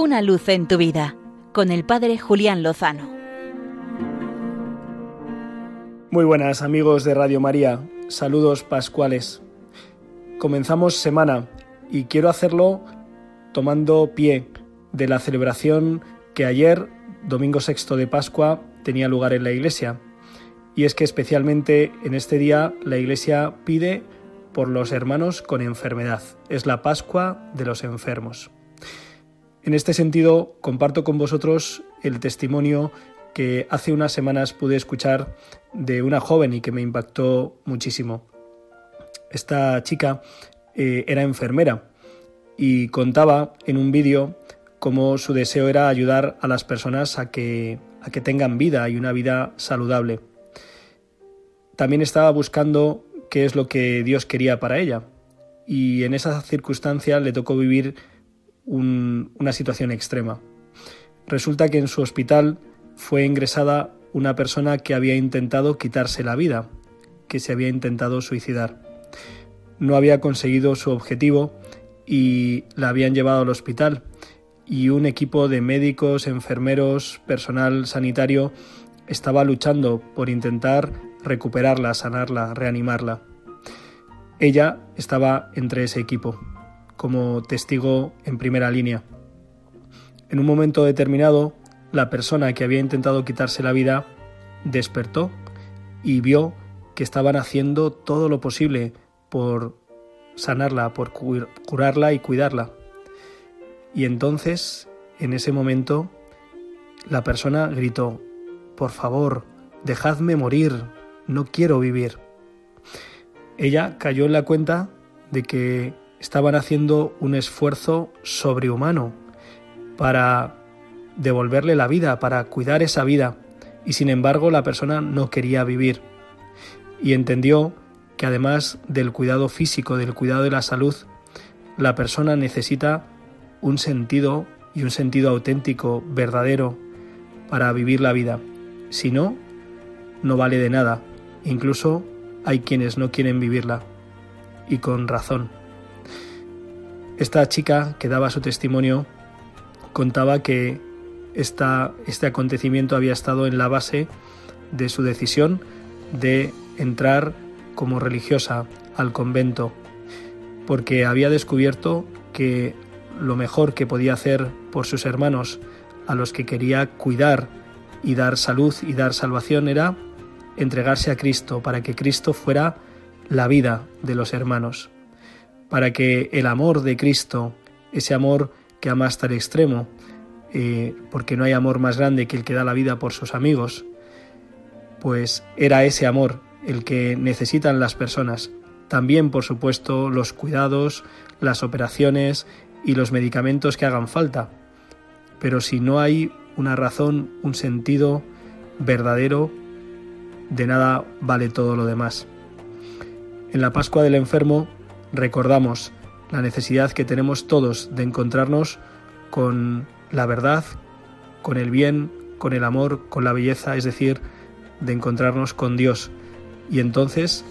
Una luz en tu vida con el Padre Julián Lozano. Muy buenas amigos de Radio María, saludos pascuales. Comenzamos semana y quiero hacerlo tomando pie de la celebración que ayer, domingo sexto de Pascua, tenía lugar en la iglesia. Y es que especialmente en este día la iglesia pide por los hermanos con enfermedad. Es la Pascua de los enfermos. En este sentido, comparto con vosotros el testimonio que hace unas semanas pude escuchar de una joven y que me impactó muchísimo. Esta chica eh, era enfermera y contaba en un vídeo cómo su deseo era ayudar a las personas a que, a que tengan vida y una vida saludable. También estaba buscando qué es lo que Dios quería para ella y en esa circunstancia le tocó vivir una situación extrema. Resulta que en su hospital fue ingresada una persona que había intentado quitarse la vida, que se había intentado suicidar. No había conseguido su objetivo y la habían llevado al hospital y un equipo de médicos, enfermeros, personal sanitario estaba luchando por intentar recuperarla, sanarla, reanimarla. Ella estaba entre ese equipo como testigo en primera línea. En un momento determinado, la persona que había intentado quitarse la vida despertó y vio que estaban haciendo todo lo posible por sanarla, por curarla y cuidarla. Y entonces, en ese momento, la persona gritó, por favor, dejadme morir, no quiero vivir. Ella cayó en la cuenta de que estaban haciendo un esfuerzo sobrehumano para devolverle la vida, para cuidar esa vida, y sin embargo la persona no quería vivir. Y entendió que además del cuidado físico, del cuidado de la salud, la persona necesita un sentido y un sentido auténtico, verdadero, para vivir la vida. Si no, no vale de nada. Incluso hay quienes no quieren vivirla. Y con razón. Esta chica que daba su testimonio contaba que esta, este acontecimiento había estado en la base de su decisión de entrar como religiosa al convento, porque había descubierto que lo mejor que podía hacer por sus hermanos, a los que quería cuidar y dar salud y dar salvación, era entregarse a Cristo, para que Cristo fuera la vida de los hermanos para que el amor de Cristo, ese amor que ama hasta el extremo, eh, porque no hay amor más grande que el que da la vida por sus amigos, pues era ese amor el que necesitan las personas. También, por supuesto, los cuidados, las operaciones y los medicamentos que hagan falta. Pero si no hay una razón, un sentido verdadero, de nada vale todo lo demás. En la Pascua del Enfermo recordamos la necesidad que tenemos todos de encontrarnos con la verdad, con el bien, con el amor, con la belleza, es decir, de encontrarnos con Dios. Y entonces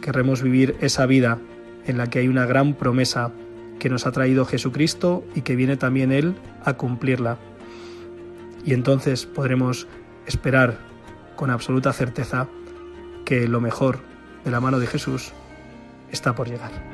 querremos vivir esa vida en la que hay una gran promesa que nos ha traído Jesucristo y que viene también Él a cumplirla. Y entonces podremos esperar con absoluta certeza que lo mejor de la mano de Jesús está por llegar.